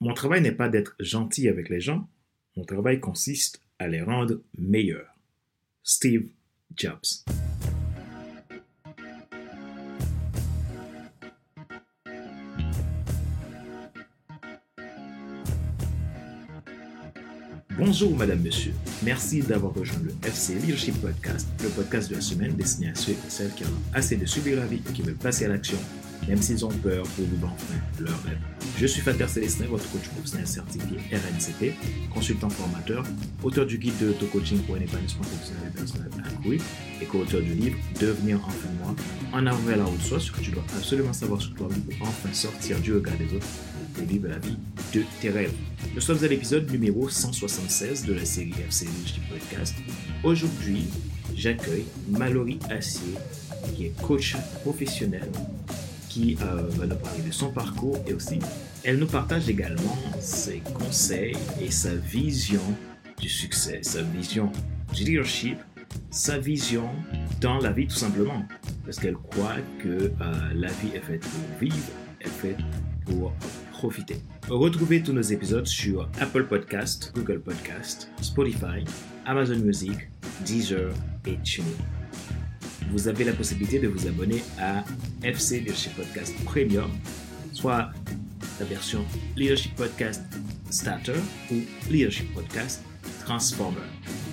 Mon travail n'est pas d'être gentil avec les gens, mon travail consiste à les rendre meilleurs. Steve Jobs. Bonjour Madame, Monsieur. Merci d'avoir rejoint le FC Leadership Podcast, le podcast de la semaine destiné à ceux et celles qui ont assez de subir la vie et qui veulent passer à l'action, même s'ils ont peur pour vivre enfin leur rêve. Je suis Fater Célestin, votre coach professionnel certifié RNCP, consultant formateur, auteur du guide de auto-coaching pour un épanouissement professionnel et personnel accru et co-auteur du livre Devenir enfin moi, en avant vers la route, soit ce que tu dois absolument savoir sur toi pour enfin sortir du regard des autres vivre la vie de tes rêves. Nous sommes à l'épisode numéro 176 de la série FC Leadership Podcast. Aujourd'hui, j'accueille Mallory Assier, qui est coach professionnel, qui euh, va nous parler de son parcours et aussi, elle nous partage également ses conseils et sa vision du succès, sa vision du leadership, sa vision dans la vie tout simplement. Parce qu'elle croit que euh, la vie est faite pour vivre, est faite pour profiter. Retrouvez tous nos épisodes sur Apple Podcast, Google Podcast, Spotify, Amazon Music, Deezer et TuneIn. Vous avez la possibilité de vous abonner à FC Leadership Podcast Premium, soit la version Leadership Podcast Starter ou Leadership Podcast Transformer,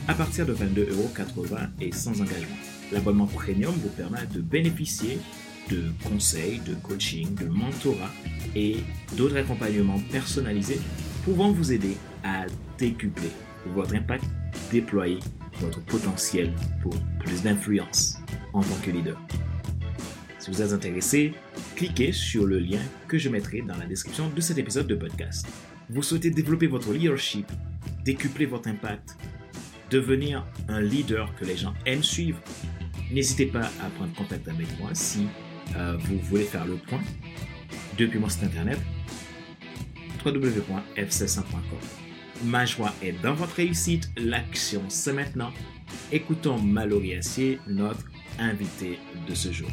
à partir de 22,80€ et sans engagement. L'abonnement premium vous permet de bénéficier de conseils, de coaching, de mentorat et d'autres accompagnements personnalisés pouvant vous aider à décupler votre impact, déployer votre potentiel pour plus d'influence en tant que leader. Si vous êtes intéressé, cliquez sur le lien que je mettrai dans la description de cet épisode de podcast. Vous souhaitez développer votre leadership, décupler votre impact, devenir un leader que les gens aiment suivre, n'hésitez pas à prendre contact avec moi si euh, vous voulez faire le point depuis mon site internet www.fc100.com. Ma joie est dans votre réussite, l'action c'est maintenant. Écoutons Mallory Assier, notre invité de ce jour.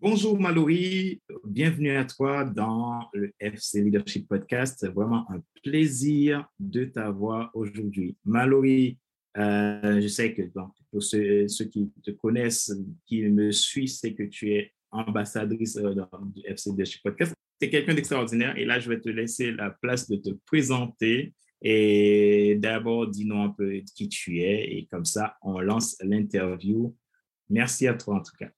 Bonjour Mallory, bienvenue à toi dans le FC Leadership Podcast. C'est vraiment un plaisir de t'avoir aujourd'hui. Mallory, euh, je sais que pour ceux, qui te connaissent, qui me suivent, c'est que tu es ambassadrice euh, du FC Podcast. C'est quelqu'un d'extraordinaire et là, je vais te laisser la place de te présenter. Et d'abord, dis-nous un peu qui tu es et comme ça, on lance l'interview. Merci à toi en tout cas.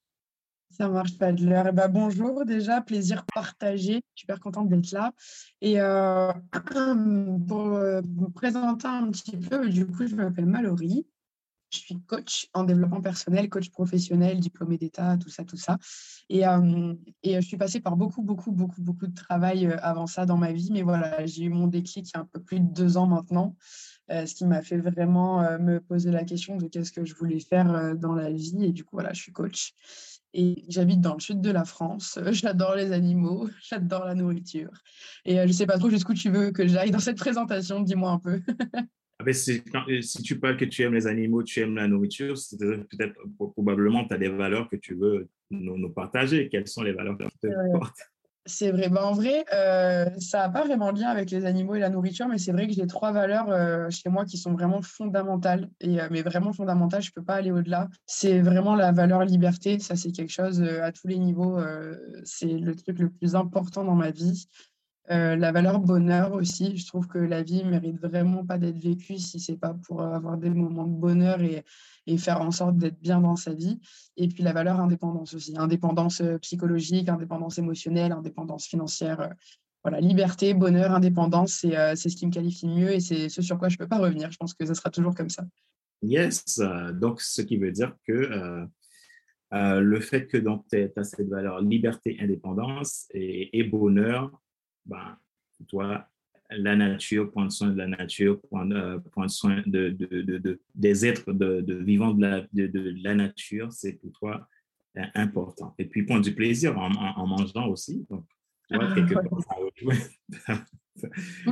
Ça marche pas de l'heure. bah, bonjour déjà, plaisir partagé. Super contente d'être là. Et euh, pour euh, vous présenter un petit peu, du coup, je m'appelle Mallory. Je suis coach en développement personnel, coach professionnel, diplômé d'État, tout ça, tout ça. Et, euh, et je suis passée par beaucoup, beaucoup, beaucoup, beaucoup de travail avant ça dans ma vie. Mais voilà, j'ai eu mon déclic il y a un peu plus de deux ans maintenant. ce qui m'a fait vraiment me poser la question de qu'est-ce que je voulais faire dans la vie. Et du coup, voilà, je suis coach. Et j'habite dans le sud de la France. J'adore les animaux, j'adore la nourriture. Et euh, je ne sais pas trop jusqu'où tu veux que j'aille dans cette présentation. Dis-moi un peu. Ah ben, euh, si tu parles que tu aimes les animaux, tu aimes la nourriture, c'est peut-être probablement tu as des valeurs que tu veux nous, partager. Quelles sont les valeurs que tu te portes? C'est vrai. Bah, en vrai, euh, ça n'a pas vraiment de lien avec les animaux et la nourriture, mais c'est vrai que j'ai trois valeurs euh, chez moi qui sont vraiment fondamentales, et, euh, mais vraiment fondamentales, je ne peux pas aller au-delà. C'est vraiment la valeur liberté, ça c'est quelque chose à tous les niveaux, c'est le truc le plus important dans ma vie. La valeur bonheur aussi, je trouve que la vie mérite vraiment pas d'être vécue si ce n'est pas pour avoir des moments de bonheur et, et faire en sorte d'être bien dans sa vie. Et puis la valeur indépendance aussi, indépendance euh, psychologique, indépendance émotionnelle, indépendance financière. Euh, voilà, liberté, bonheur, indépendance, euh, c'est ce qui me qualifie mieux et c'est ce sur quoi je ne peux pas revenir. Je pense que ça sera toujours comme ça. Yes, donc ce qui veut dire que le fait que tu as cette valeur liberté, indépendance et bonheur, ben, toi, la nature, prendre soin de la nature, prendre, euh, soin de, des êtres de, vivants de la, de, la nature, c'est pour toi euh, important. Et puis prendre du plaisir en, mangeant aussi. Donc, tu ah,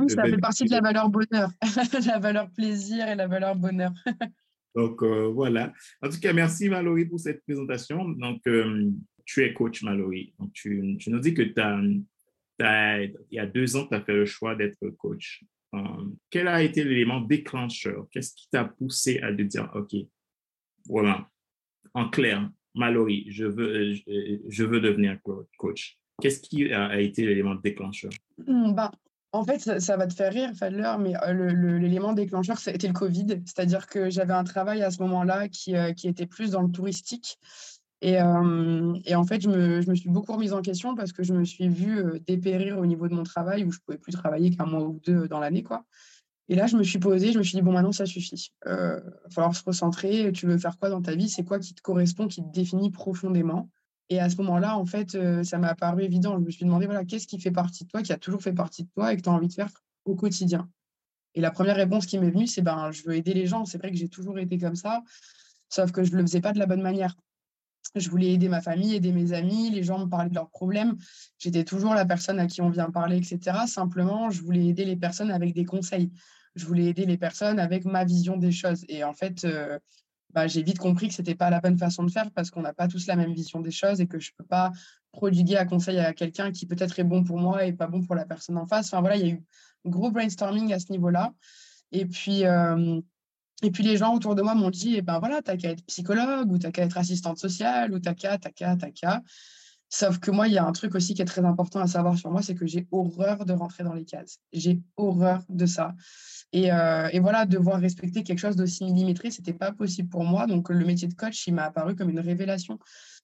ça fait partie de la valeur bonheur, la valeur plaisir et la valeur bonheur. Donc euh, voilà. En tout cas, merci Mallory pour cette présentation. Donc, tu es coach, Mallory. tu, tu, nous dis que il y a deux ans, tu as fait le choix d'être coach. quel a été l'élément déclencheur? Qu'est-ce qui t'a poussé à te dire, OK, voilà, en clair, Mallory, je veux, je, veux devenir coach. Qu'est-ce qui a, été l'élément déclencheur? Hmm, bah, en fait, ça, va te faire rire, Fadler, mais l'élément déclencheur, c'était le Covid. C'est-à-dire que j'avais un travail à ce moment-là qui, était plus dans le touristique. Et, en fait, je me, suis beaucoup remise en question parce que je me suis vue dépérir au niveau de mon travail où je ne pouvais plus travailler qu'un mois ou deux dans l'année. quoi. Et là, je me suis posée, je me suis dit, bon, maintenant, ça suffit. Il va falloir se recentrer. Tu veux faire quoi dans ta vie? C'est quoi qui te correspond, qui te définit profondément? Et à ce moment-là, en fait, ça m'a paru évident. Je me suis demandé, voilà, qu'est-ce qui fait partie de toi, qui a toujours fait partie de toi et que tu as envie de faire au quotidien? Et la première réponse qui m'est venue, c'est, ben, je veux aider les gens. C'est vrai que j'ai toujours été comme ça, sauf que je ne le faisais pas de la bonne manière. Je voulais aider ma famille, aider mes amis, les gens me parlaient de leurs problèmes. J'étais toujours la personne à qui on vient parler, etc. Simplement, je voulais aider les personnes avec des conseils je voulais aider les personnes avec ma vision des choses. Et en fait, euh, bah, j'ai vite compris que ce n'était pas la bonne façon de faire parce qu'on n'a pas tous la même vision des choses et que je ne peux pas prodiguer un conseil à quelqu'un qui peut-être est bon pour moi et pas bon pour la personne en face. Enfin voilà, il y a eu gros brainstorming à ce niveau-là. Et puis, euh, et puis les gens autour de moi m'ont dit, eh ben voilà, t'as qu'à être psychologue ou t'as qu'à être assistante sociale ou t'as qu'à, t'as qu'à, t'as qu'à. Sauf que moi, il y a un truc aussi qui est très important à savoir sur moi, c'est que j'ai horreur de rentrer dans les cases. J'ai horreur de ça. Et, euh, et, voilà, devoir respecter quelque chose d'aussi millimétré, ce n'était pas possible pour moi. Donc, le métier de coach, il m'a apparu comme une révélation.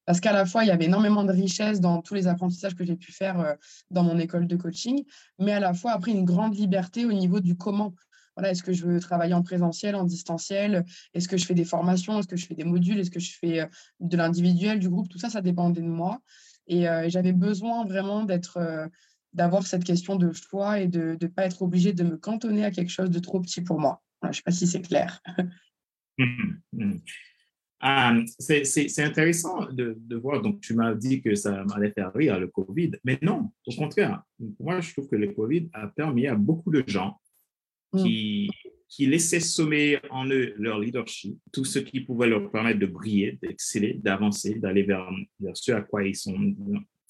Parce qu'à la fois, il y avait énormément de richesse dans tous les apprentissages que j'ai pu faire euh, dans mon école de coaching, mais à la fois, après, une grande liberté au niveau du comment. Voilà, est-ce que je veux travailler en présentiel, en distanciel? Est-ce que je fais des formations? Est-ce que je fais des modules? Est-ce que je fais euh, de l'individuel, du groupe? Tout ça, ça dépendait de moi. Et j'avais besoin vraiment d'être d'avoir cette question de choix et de ne pas être obligé de me cantonner à quelque chose de trop petit pour moi. je ne sais pas si c'est clair. Mmh, mmh. Ah, c'est intéressant de, de, voir. Donc, tu m'as dit que ça m'allait faire rire le Covid, mais non, au contraire. Moi, je trouve que le Covid a permis à beaucoup de gens mmh. qui, laissaient sommer en eux leur leadership, tout ce qui pouvait leur permettre de briller, d'exceller, d'avancer, d'aller vers, vers ce à quoi ils sont,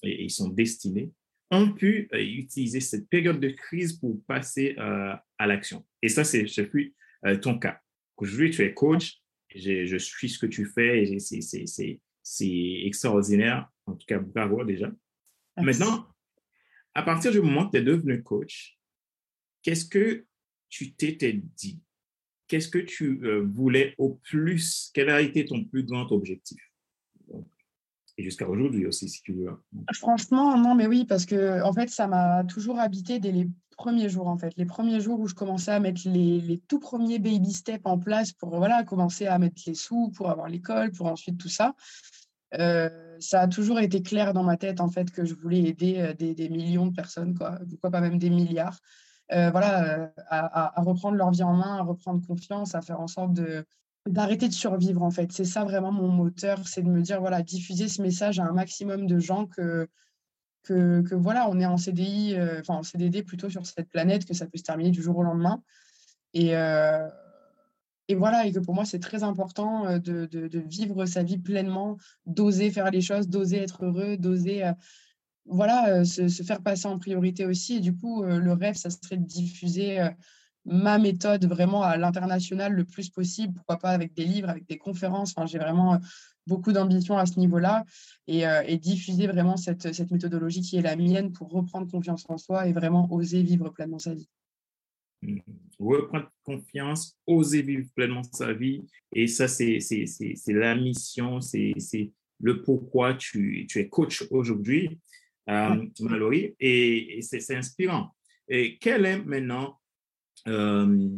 ils sont destinés ont pu euh, utiliser cette période de crise pour passer euh, à l'action. Et ça, c'est euh, ton cas. Aujourd'hui, tu es coach, je suis ce que tu fais et c'est extraordinaire. En tout cas, bravo déjà. Maintenant, à partir du moment que tu es devenu coach, qu'est-ce que tu t'étais dit? Qu'est-ce que tu voulais au plus? Quel a été ton plus grand objectif? et jusqu'à aujourd'hui aussi, si tu veux. Franchement, non, mais oui, parce que en fait, ça m'a toujours habité dès les premiers jours, en fait. Les premiers jours où je commençais à mettre les, les, tout premiers baby steps en place pour voilà, commencer à mettre les sous, pour avoir l'école, pour ensuite tout ça. Euh, ça a toujours été clair dans ma tête, en fait, que je voulais aider euh, des, des millions de personnes, quoi. Pourquoi pas même des milliards. Euh, voilà, à, reprendre leur vie en main, à reprendre confiance, à faire en sorte de, d'arrêter de survivre en fait. C'est ça vraiment mon moteur, c'est de me dire voilà, diffuser ce message à un maximum de gens que que, que voilà, on est en CDI, euh, enfin en CDD plutôt sur cette planète, que ça peut se terminer du jour au lendemain. Et, euh, et voilà, et que pour moi c'est très important de, de, vivre sa vie pleinement, d'oser faire les choses, d'oser être heureux, d'oser voilà, se, se, faire passer en priorité aussi. Et du coup, le rêve, ça serait de diffuser ma méthode vraiment à l'international le plus possible, pourquoi pas avec des livres, avec des conférences. Enfin, j'ai vraiment euh, beaucoup d'ambition à ce niveau-là et, euh, et, diffuser vraiment cette, cette, méthodologie qui est la mienne pour reprendre confiance en soi et vraiment oser vivre pleinement sa vie. Mmh. Reprendre confiance, oser vivre pleinement sa vie. Et ça, c'est la mission, c'est le pourquoi tu, tu es coach aujourd'hui, euh, Mallory, et, et c'est inspirant. Et quel est maintenant euh,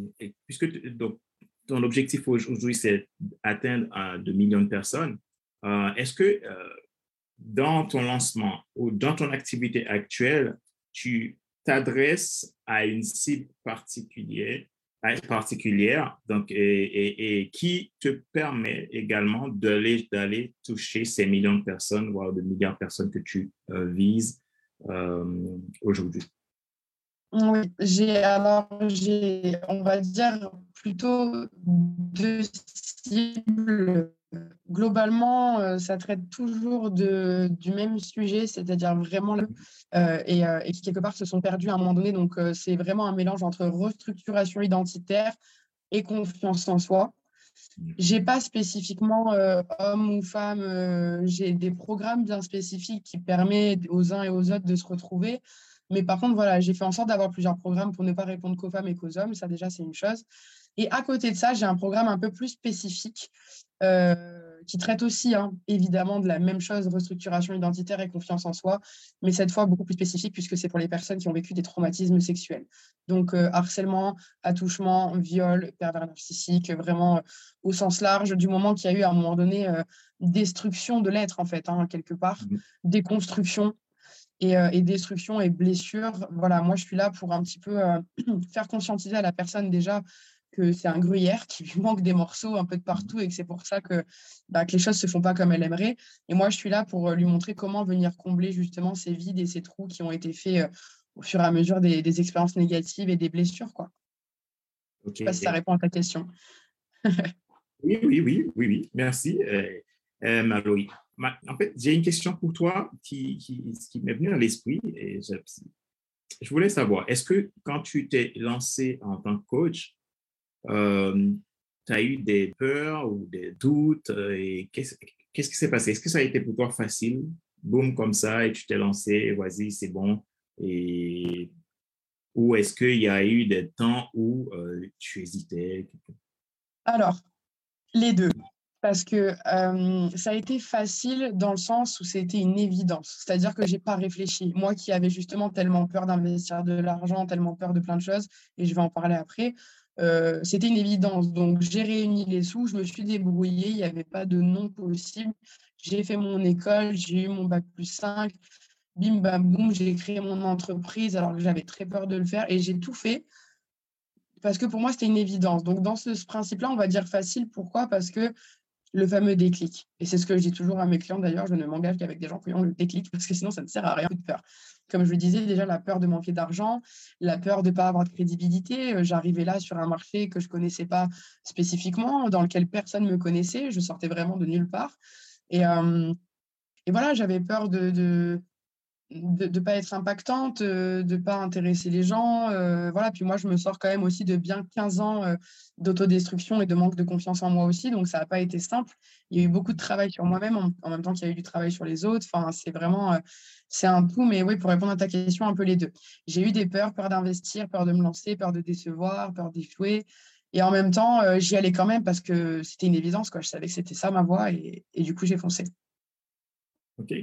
puisque donc, ton objectif aujourd'hui, c'est d'atteindre euh, 2 millions de personnes, euh, est-ce que dans ton lancement ou dans ton activité actuelle, tu t'adresses à une cible particulière, particulière donc, et, et, qui te permet également d'aller, d'aller toucher ces millions de personnes, voire de milliards de personnes que tu vises aujourd'hui? Oui, j'ai alors j'ai on va dire plutôt deux cibles globalement, ça traite toujours de, du même sujet, c'est-à-dire vraiment, et, et, qui quelque part se sont perdus à un moment donné. Donc, c'est vraiment un mélange entre restructuration identitaire et confiance en soi. J'ai pas spécifiquement homme ou femme, j'ai des programmes bien spécifiques qui permettent aux uns et aux autres de se retrouver. Mais par contre, voilà, j'ai fait en sorte d'avoir plusieurs programmes pour ne pas répondre qu'aux femmes et qu'aux hommes. Ça, déjà, c'est une chose. Et à côté de ça, j'ai un programme un peu plus spécifique euh, qui traite aussi, hein, évidemment, de la même chose, restructuration identitaire et confiance en soi, mais cette fois beaucoup plus spécifique puisque c'est pour les personnes qui ont vécu des traumatismes sexuels. Donc, euh, harcèlement, attouchement, viol, pervers narcissique, vraiment euh, au sens large, du moment qu'il y a eu à un moment donné destruction de l'être, en fait, hein, quelque part, mmh. déconstruction et, et, destruction et blessure. Voilà, moi, je suis là pour un petit peu faire conscientiser à la personne déjà que c'est un gruyère, qui lui manque des morceaux un peu de partout et que c'est pour ça que, bah, que les choses ne se font pas comme elle aimerait. Et moi, je suis là pour euh, lui montrer comment venir combler justement ces vides et ces trous qui ont été faits euh, au fur et à mesure des, des, expériences négatives et des blessures. Quoi. je ne sais pas si ça répond à ta question. oui, oui, oui, oui, oui. Merci, euh, euh En fait, j'ai une question pour toi qui, qui, qui m'est venue à l'esprit. Et je, je voulais savoir, est-ce que quand tu t'es lancé en tant que coach, euh, tu as eu des peurs ou des doutes euh, et qu'est-ce qui s'est passé? Est-ce que ça a été pour toi facile? Boum, comme ça, et tu t'es lancé, vas-y, c'est bon. Et... Ou est-ce qu'il y a eu des temps où euh, tu hésitais? Alors, les deux. Parce que ça a été facile dans le sens où c'était une évidence. C'est-à-dire que je n'ai pas réfléchi. Moi qui avais justement tellement peur d'investir de l'argent, tellement peur de plein de choses, et je vais en parler après, euh, c'était une évidence. Donc, j'ai réuni les sous, je me suis débrouillée, il n'y avait pas de non possible. J'ai fait mon école, j'ai eu mon bac plus 5, bim bam boum, j'ai créé mon entreprise alors que j'avais très peur de le faire et j'ai tout fait parce que pour moi, c'était une évidence. Donc, dans ce, ce principe-là, on va dire facile. Pourquoi? Parce que le fameux déclic. Et c'est ce que je dis toujours à mes clients d'ailleurs, je ne m'engage qu'avec des gens qui ont le déclic parce que sinon ça ne sert à rien de peur. Comme je le disais déjà, la peur de manquer d'argent, la peur de ne pas avoir de crédibilité. Euh, j'arrivais là sur un marché que je ne connaissais pas spécifiquement, dans lequel personne ne me connaissait. Je sortais vraiment de nulle part. Et, euh, voilà, j'avais peur de ne pas être impactante, euh, de ne pas intéresser les gens. Euh, voilà. Puis moi, je me sors quand même aussi de bien 15 ans euh, d'autodestruction et de manque de confiance en moi aussi. Donc, ça n'a pas été simple. Il y a eu beaucoup de travail sur moi-même en, même temps qu'il y a eu du travail sur les autres. Enfin, c'est vraiment, c'est un tout. Mais oui, pour répondre à ta question, un peu les deux. J'ai eu des peurs, peur d'investir, peur de me lancer, peur de décevoir, peur d'échouer. Et en même temps, j'y allais quand même parce que c'était une évidence. Quoi. Je savais que c'était ça ma voie et, et du coup, j'ai foncé. OK.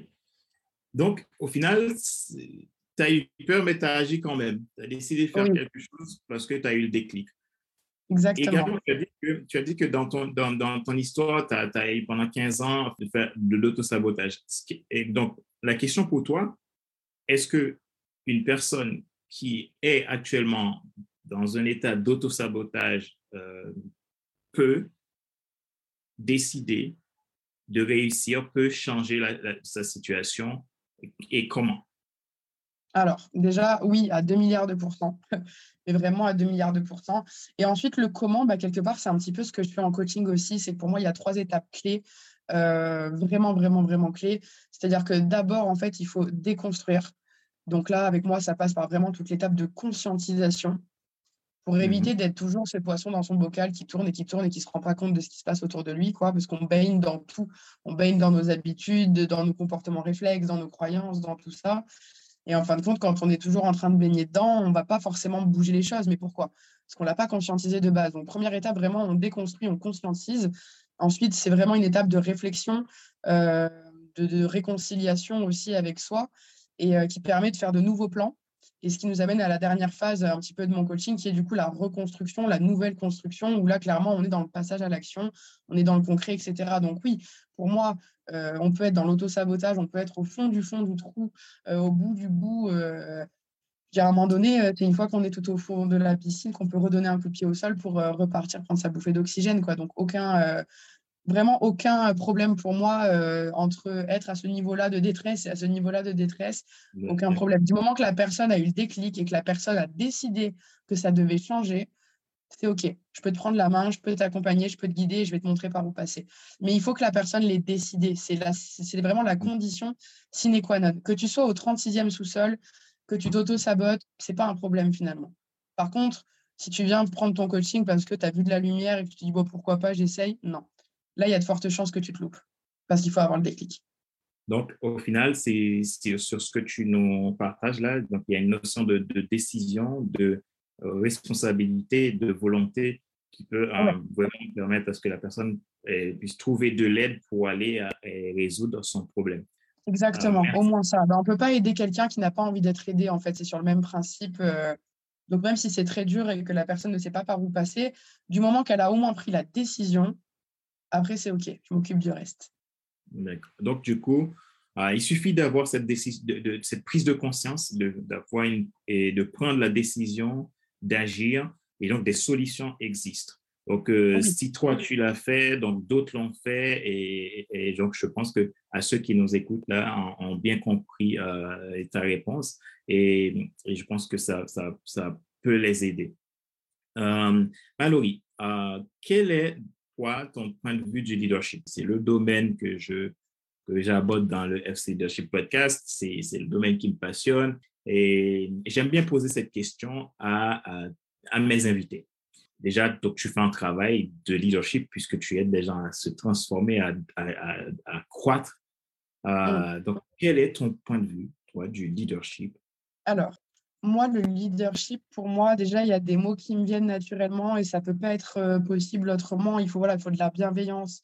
Donc, au final, tu as eu peur, mais tu as agi quand même. Tu as décidé de faire quelque chose parce que tu as eu le déclic. Exactement. Et tu as dit que, dans, ton, dans, dans ton histoire, tu as, eu pendant 15 ans de faire de l'autosabotage. Et donc, la question pour toi, est-ce que une personne qui est actuellement dans un état d'autosabotage euh, peut décider de réussir, peut changer sa situation et comment? Alors, déjà, oui, à 2 milliards de pourcents, mais vraiment à 2 milliards de pourcents. Et ensuite, le comment, bah, quelque part, c'est un petit peu ce que je fais en coaching aussi. C'est pour moi, il y a trois étapes clés, euh, vraiment, vraiment, vraiment clés. C'est-à-dire que d'abord, en fait, il faut déconstruire. Donc là, avec moi, ça passe par vraiment toute l'étape de conscientisation pour mmh éviter d'être toujours ce poisson dans son bocal qui tourne et qui tourne et qui ne se rend pas compte de ce qui se passe autour de lui, quoi, parce qu'on baigne dans tout. On baigne dans nos habitudes, dans nos comportements réflexes, dans nos croyances, dans tout ça. Et en fin de compte, quand on est toujours en train de baigner dedans, on ne va pas forcément bouger les choses. Mais pourquoi? Parce qu'on ne l'a pas conscientisé de base. Donc, première étape, vraiment, on déconstruit, on conscientise. Ensuite, c'est vraiment une étape de réflexion, euh, de, réconciliation aussi avec soi et euh, qui permet de faire de nouveaux plans et ce qui nous amène à la dernière phase un petit peu de mon coaching, qui est du coup la reconstruction, la nouvelle construction, où là, clairement, on est dans le passage à l'action, on est dans le concret, etc. Donc oui, pour moi, euh, on peut être dans l'auto-sabotage, on peut être au fond du fond du trou, euh, au bout du bout. Euh, à un moment donné, c'est une fois qu'on est tout au fond de la piscine qu'on peut redonner un coup de pied au sol pour repartir prendre sa bouffée d'oxygène. Donc aucun, vraiment aucun problème pour moi euh, entre être à ce niveau-là de détresse et à ce niveau-là de détresse. Aucun problème. Du moment que la personne a eu le déclic et que la personne a décidé que ça devait changer, c'est OK. Je peux te prendre la main, je peux t'accompagner, je peux te guider, je vais te montrer par où passer. Mais il faut que la personne l'ait décidé. C'est vraiment la condition sine qua non. Que tu sois au 36e sous-sol, que tu t'auto-sabotes, ce n'est pas un problème finalement. Par contre, si tu viens prendre ton coaching parce que tu as vu de la lumière et que tu te dis bon, pourquoi pas, j'essaye, non. Là, il y a de fortes chances que tu te loupes parce qu'il faut avoir le déclic. Donc, au final, c'est sur ce que tu nous partages là. Donc, il y a une notion de, décision, de euh, responsabilité, de volonté qui peut euh, vraiment permettre à ce que la personne euh, puisse trouver de l'aide pour aller résoudre son problème. Exactement, au moins ça. Ben, on ne peut pas aider quelqu'un qui n'a pas envie d'être aidé, en fait. C'est sur le même principe. donc, même si c'est très dur et que la personne ne sait pas par où passer, du moment qu'elle a au moins pris la décision, après, c'est OK, je m'occupe du reste. D'accord. Donc, du coup, il suffit d'avoir cette, de, cette prise de conscience, d'avoir et de prendre la décision d'agir, et donc des solutions existent. Donc, euh, si toi, tu l'as fait, donc d'autres l'ont fait. Et, donc, je pense que à ceux qui nous écoutent là ont, bien compris euh, ta réponse. Et, je pense que ça, ça, ça peut les aider. Euh, Mallory, euh, quel est, toi, ton point de vue du leadership? C'est le domaine que je que j'aborde dans le FC Leadership Podcast. C'est le domaine qui me passionne. Et j'aime bien poser cette question à, à mes invités déjà, donc, tu fais un travail de leadership puisque tu aides des gens à se transformer, à, à, croître. Euh, mm. Donc, quel est ton point de vue, toi, du leadership? Alors, moi, le leadership, pour moi, déjà, il y a des mots qui me viennent naturellement et ça ne peut pas être euh, possible autrement. Il faut, voilà, il faut de la bienveillance.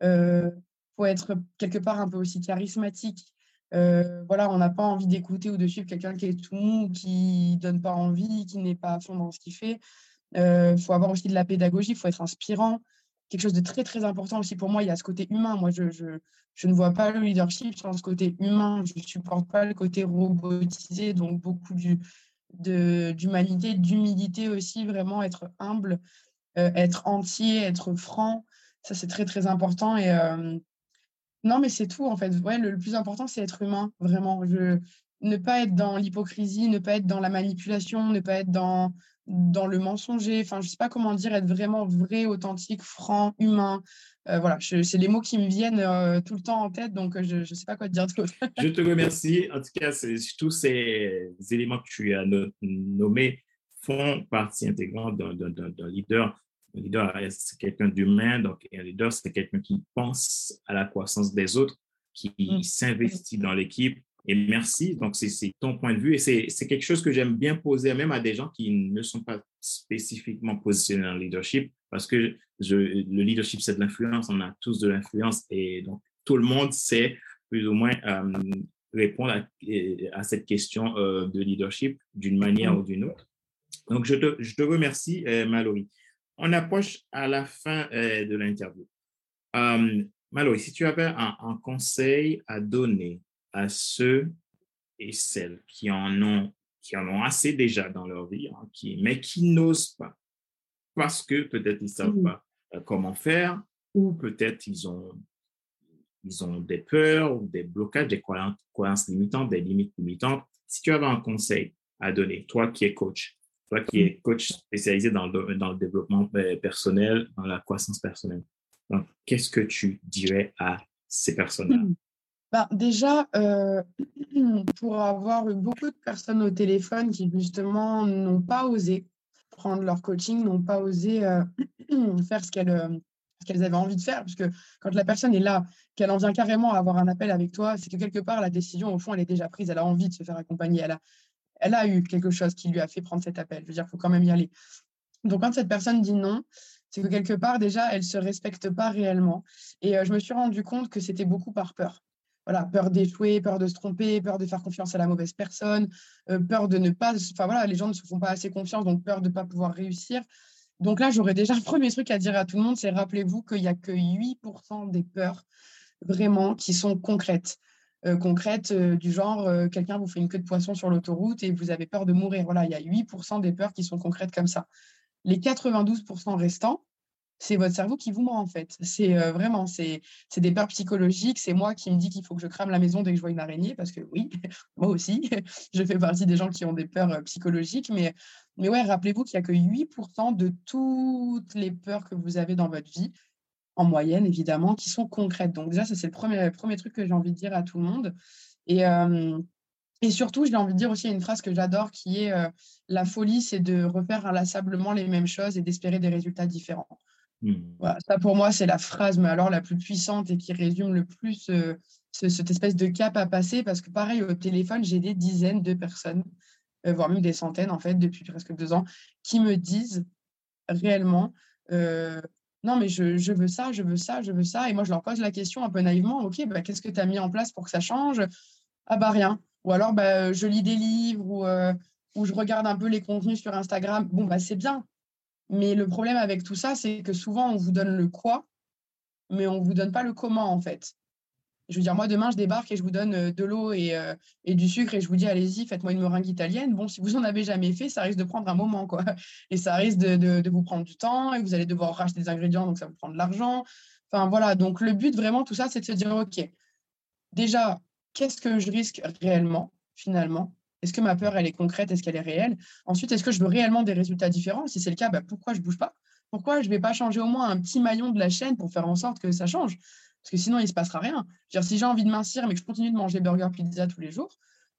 Il euh, faut être quelque part un peu aussi charismatique. voilà, on n'a pas envie d'écouter ou de suivre quelqu'un qui est tout mou, qui donne pas envie, qui n'est pas à fond dans ce qu'il fait. Il euh, faut avoir aussi de la pédagogie, il faut être inspirant. Quelque chose de très, très important aussi pour moi, il y a ce côté humain. Moi, je, je, je ne vois pas le leadership sans ce côté humain. Je ne supporte pas le côté robotisé, donc beaucoup d'humanité, d'humilité aussi, vraiment être humble, euh, être entier, être franc. Ça, c'est très, très important. Et euh, non, mais c'est tout, en fait. Ouais, le, plus important, c'est être humain, vraiment. Je, ne pas être dans l'hypocrisie, ne pas être dans la manipulation, ne pas être dans dans le mensonger, enfin, je ne sais pas comment dire, être vraiment vrai, authentique, franc, humain. Euh, voilà, c'est les mots qui me viennent euh, tout le temps en tête, donc euh, je ne sais pas quoi te dire d'autre. je te remercie. En tout cas, tous ces éléments que tu as nommés font partie intégrante d'un leader. Un leader, c'est quelqu'un d'humain, donc un leader, c'est quelqu'un qui pense à la croissance des autres, qui mmh. s'investit dans l'équipe, et merci. Donc, c'est ton point de vue. Et c'est quelque chose que j'aime bien poser même à des gens qui ne sont pas spécifiquement positionnés en leadership, parce que le leadership, c'est de l'influence. On a tous de l'influence. Et donc, tout le monde sait plus ou moins euh, répondre à, à, cette question euh, de leadership d'une manière ou d'une autre. Donc, je te, je te remercie, euh, Mallory. On approche à la fin de l'interview. Mallory, si tu avais un conseil à donner à ceux et celles qui en ont, qui en ont assez déjà dans leur vie, hein, qui, mais qui n'osent pas parce que peut-être ils ne savent mmh. pas euh, comment faire ou peut-être ils ont, ils ont des peurs ou des blocages, des croyances, limitantes, des limites limitantes. Si tu avais un conseil à donner, toi qui es coach, toi qui es coach spécialisé dans le, dans le développement euh, personnel, dans la croissance personnelle, qu'est-ce que tu dirais à ces personnes-là? Ben, déjà, euh, pour avoir eu beaucoup de personnes au téléphone qui justement n'ont pas osé prendre leur coaching, n'ont pas osé euh, faire ce qu'elles euh, avaient envie de faire, parce que quand la personne est là, qu'elle en vient carrément à avoir un appel avec toi, c'est que quelque part, la décision, au fond, elle est déjà prise, elle a envie de se faire accompagner, elle a, elle a eu quelque chose qui lui a fait prendre cet appel. Je veux dire, il faut quand même y aller. Donc, quand cette personne dit non, c'est que quelque part, déjà, elle ne se respecte pas réellement. Et je me suis rendu compte que c'était beaucoup par peur peur d'échouer, peur de se tromper, peur de faire confiance à la mauvaise personne, euh, peur de ne pas. Enfin voilà, les gens ne se font pas assez confiance, donc peur de ne pas pouvoir réussir. Donc là, j'aurais déjà un premier truc à dire à tout le monde, c'est rappelez-vous qu'il n'y a que 8% des peurs vraiment qui sont concrètes. Euh, concrètes euh, du genre, quelqu'un vous fait une queue de poisson sur l'autoroute et vous avez peur de mourir. Voilà, il y a 8% des peurs qui sont concrètes comme ça. Les 92% restants, c'est votre cerveau qui vous ment en fait. C'est euh, vraiment, c'est des peurs psychologiques. C'est moi qui me dis qu'il faut que je crame la maison dès que je vois une araignée, parce que oui, moi aussi, je fais partie des gens qui ont des peurs euh, psychologiques. Mais, mais ouais, rappelez-vous qu'il n'y a que 8% de toutes les peurs que vous avez dans votre vie, en moyenne évidemment, qui sont concrètes. Donc déjà, ça c'est le premier, truc que j'ai envie de dire à tout le monde. Et, euh, et surtout, j'ai envie de dire aussi une phrase que j'adore qui est la folie, c'est de refaire inlassablement les mêmes choses et d'espérer des résultats différents. Mmh. Ça pour moi, c'est la phrase, mais alors la plus puissante et qui résume le plus euh, cette espèce de cap à passer. Parce que pareil, au téléphone, j'ai des dizaines de personnes, euh, voire même des centaines en fait, depuis presque deux ans, qui me disent réellement euh, non, mais je, je, veux ça, je veux ça, je veux ça. Et moi, je leur pose la question un peu naïvement ok, bah, qu'est-ce que tu as mis en place pour que ça change? Ah, bah rien. Ou alors, bah, je lis des livres ou, ou je regarde un peu les contenus sur Instagram. Bon, bah, c'est bien. Mais le problème avec tout ça, c'est que souvent, on vous donne le quoi, mais on ne vous donne pas le comment, en fait. Je veux dire, moi, demain, je débarque et je vous donne euh, de l'eau et, euh, et, du sucre et je vous dis, allez-y, faites-moi une meringue italienne. Bon, si vous n'en avez jamais fait, ça risque de prendre un moment, quoi. Et ça risque de, de, vous prendre du temps et vous allez devoir racheter des ingrédients, donc ça vous prend de l'argent. Enfin, voilà. Donc, le but, vraiment, tout ça, c'est de se dire, OK, déjà, qu'est-ce que je risque réellement, finalement? Est-ce que ma peur, elle est concrète Est-ce qu'elle est réelle? Ensuite, est-ce que je veux réellement des résultats différents? Si c'est le cas, bah, pourquoi je ne bouge pas? Pourquoi je ne vais pas changer au moins un petit maillon de la chaîne pour faire en sorte que ça change? Parce que sinon, il ne se passera rien. Dire, si j'ai envie de mincir, mais que je continue de manger burger, pizza tous les jours,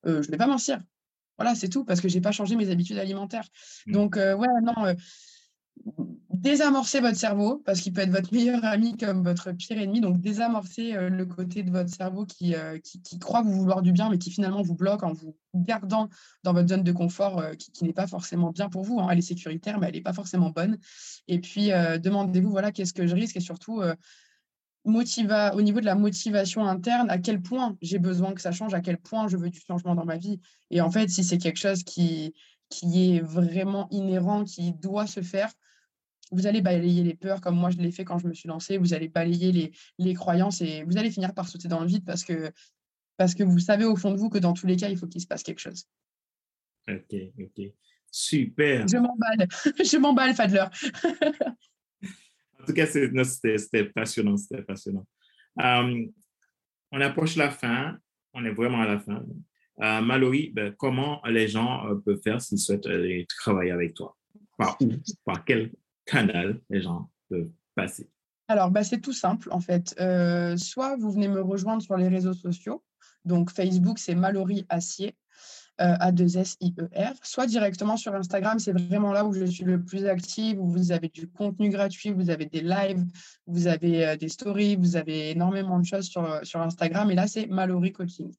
euh, je ne vais pas mincir. Voilà, c'est tout, parce que je n'ai pas changé mes habitudes alimentaires. Mmh. Donc, euh, ouais, non, euh, désamorcer votre cerveau, parce qu'il peut être votre meilleur ami comme votre pire ennemi. Donc, désamorcer euh, le côté de votre cerveau euh, qui, qui, croit vous vouloir du bien, mais qui finalement vous bloque en vous gardant dans votre zone de confort euh, qui, n'est pas forcément bien pour vous. Hein. Elle est sécuritaire, mais elle n'est pas forcément bonne. Et puis, demandez-vous, voilà, qu'est-ce que je risque Et surtout, motiva au niveau de la motivation interne, à quel point j'ai besoin que ça change, à quel point je veux du changement dans ma vie. Et en fait, si c'est quelque chose qui, qui est vraiment inhérent, qui doit se faire, vous allez balayer les peurs comme moi je l'ai fait quand je me suis lancée, vous allez balayer les, les, croyances et vous allez finir par sauter dans le vide parce que, parce que vous savez au fond de vous que dans tous les cas, il faut qu'il se passe quelque chose. Ok, ok. Super. Je m'emballe, je m'emballe, Fadler. en tout cas, c'était passionnant, c'était passionnant. Euh, on approche la fin, on est vraiment à la fin. Ben, comment les gens euh, peuvent faire s'ils souhaitent travailler avec toi? Par où? Par quel canal les gens peuvent passer Alors, bah, c'est tout simple en fait. Euh, soit vous venez me rejoindre sur les réseaux sociaux. Donc, Facebook, c'est Mallory Acier. Euh, A2SIER, soit directement sur Instagram, c'est vraiment là où je suis le plus active, où vous avez du contenu gratuit, vous avez des lives, vous avez euh, des stories, vous avez énormément de choses sur, sur Instagram. Et là, c'est Mallory Coaching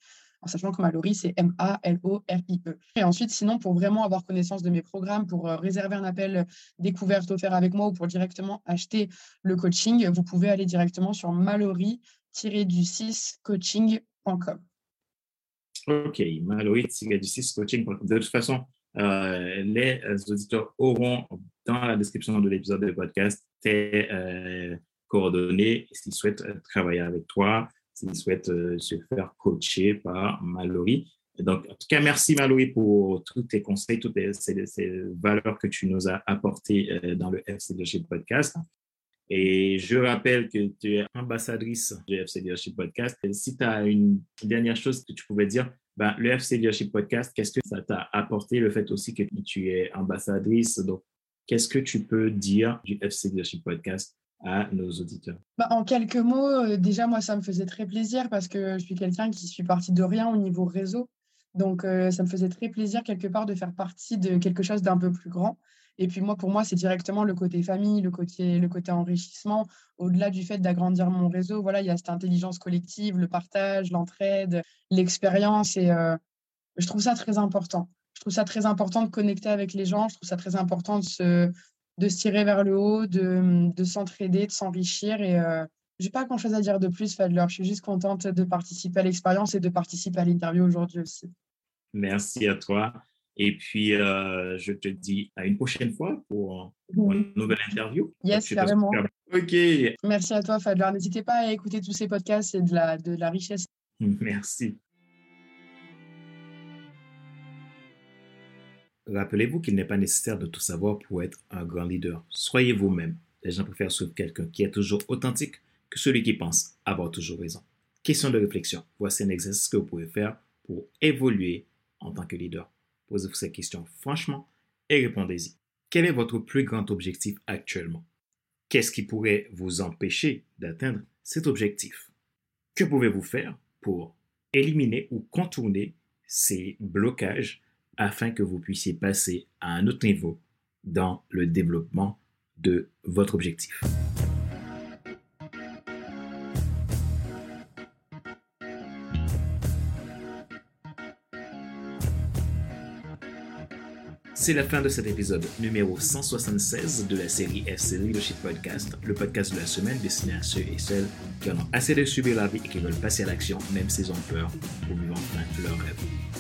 en sachant que Mallory, c'est M-A-L-O-R-I-E. Et ensuite, sinon, pour vraiment avoir connaissance de mes programmes, pour euh, réserver un appel découverte offert avec moi ou pour directement acheter le coaching, vous pouvez aller directement sur mallory-du6coaching.com. OK, mallory-du6coaching.com. De toute façon, euh, les auditeurs auront dans la description de l'épisode de podcast tes euh, coordonnées s'ils souhaitent travailler avec toi s'ils souhaitent euh, se faire coacher par Mallory. donc, en tout cas, merci Mallory pour tous tes conseils, toutes ces, valeurs que tu nous as apportées euh, dans le FC Leadership Podcast. Et je rappelle que tu es ambassadrice du FC Leadership Podcast. Et si tu as une dernière chose que tu pouvais dire, ben, le FC Leadership Podcast, qu'est-ce que ça t'a apporté, le fait aussi que tu es ambassadrice? Donc, qu'est-ce que tu peux dire du FC Leadership Podcast à nos auditeurs bah, En quelques mots, euh, déjà, moi, ça me faisait très plaisir parce que je suis quelqu'un qui suis parti de rien au niveau réseau. Donc, euh, ça me faisait très plaisir quelque part de faire partie de quelque chose d'un peu plus grand. Et puis moi, pour moi, c'est directement le côté famille, le côté, le côté enrichissement. Au-delà du fait d'agrandir mon réseau, voilà, il y a cette intelligence collective, le partage, l'entraide, l'expérience. Et euh, je trouve ça très important. Je trouve ça très important de connecter avec les gens. Je trouve ça très important de se, de se tirer vers le haut, de, s'entraider, de s'enrichir. Et euh, je n'ai pas grand-chose à dire de plus, Fadler. Je suis juste contente de participer à l'expérience et de participer à l'interview aujourd'hui aussi. Merci à toi. Et puis, euh, je te dis à une prochaine fois pour, une nouvelle interview. Yes, carrément. OK. Merci à toi, Fadler. N'hésitez pas à écouter tous ces podcasts, c'est de la, de la richesse. Merci. Rappelez-vous qu'il n'est pas nécessaire de tout savoir pour être un grand leader. Soyez vous-même. Les gens préfèrent suivre quelqu'un qui est toujours authentique que celui qui pense avoir toujours raison. Question de réflexion. Voici un exercice que vous pouvez faire pour évoluer en tant que leader. Posez-vous ces questions franchement et répondez-y. Quel est votre plus grand objectif actuellement? Qu'est-ce qui pourrait vous empêcher d'atteindre cet objectif? Que pouvez-vous faire pour éliminer ou contourner ces blocages afin que vous puissiez passer à un autre niveau dans le développement de votre objectif. C'est la fin de cet épisode numéro 176 de la série FC Leadership Podcast, le podcast de la semaine destiné à ceux et celles qui en ont assez de subir la vie et qui veulent passer à l'action même s'ils ont peur pour vivre enfin leur rêve.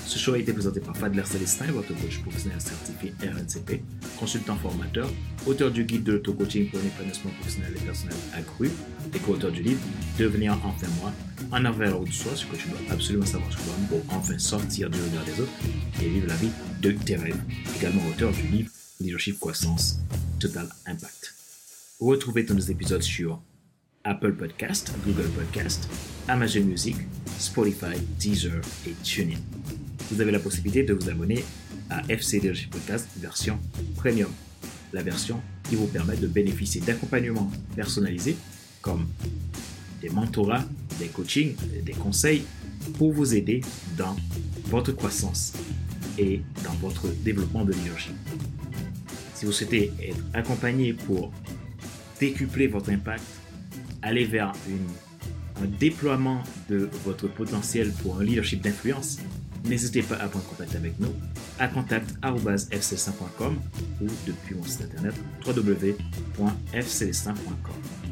Ce show a été présenté par Fadler Célestin, votre coach professionnel certifié RNCP, consultant formateur, auteur du guide de l'auto-coaching pour un épanouissement professionnel et personnel accru et co-auteur du livre Devenir enfin moi, en envers de soi, ce que tu dois absolument savoir sur toi pour enfin sortir du regard des autres et vivre la vie de tes rêves. Également auteur du livre Leadership Croissance Total Impact. Retrouvez tous nos épisodes sur Apple Podcast, Google Podcast, Amazon Music, Spotify, Deezer et TuneIn vous avez la possibilité de vous abonner à FC Leadership Podcast version premium, la version qui vous permet de bénéficier d'accompagnements personnalisés comme des mentorats, des coachings, des conseils pour vous aider dans votre croissance et dans votre développement de leadership. Si vous souhaitez être accompagné pour décupler votre impact, aller vers un déploiement de votre potentiel pour un leadership d'influence, n'hésitez pas à prendre contact avec nous à contact.fc100.com ou depuis mon site internet www.fc100.com.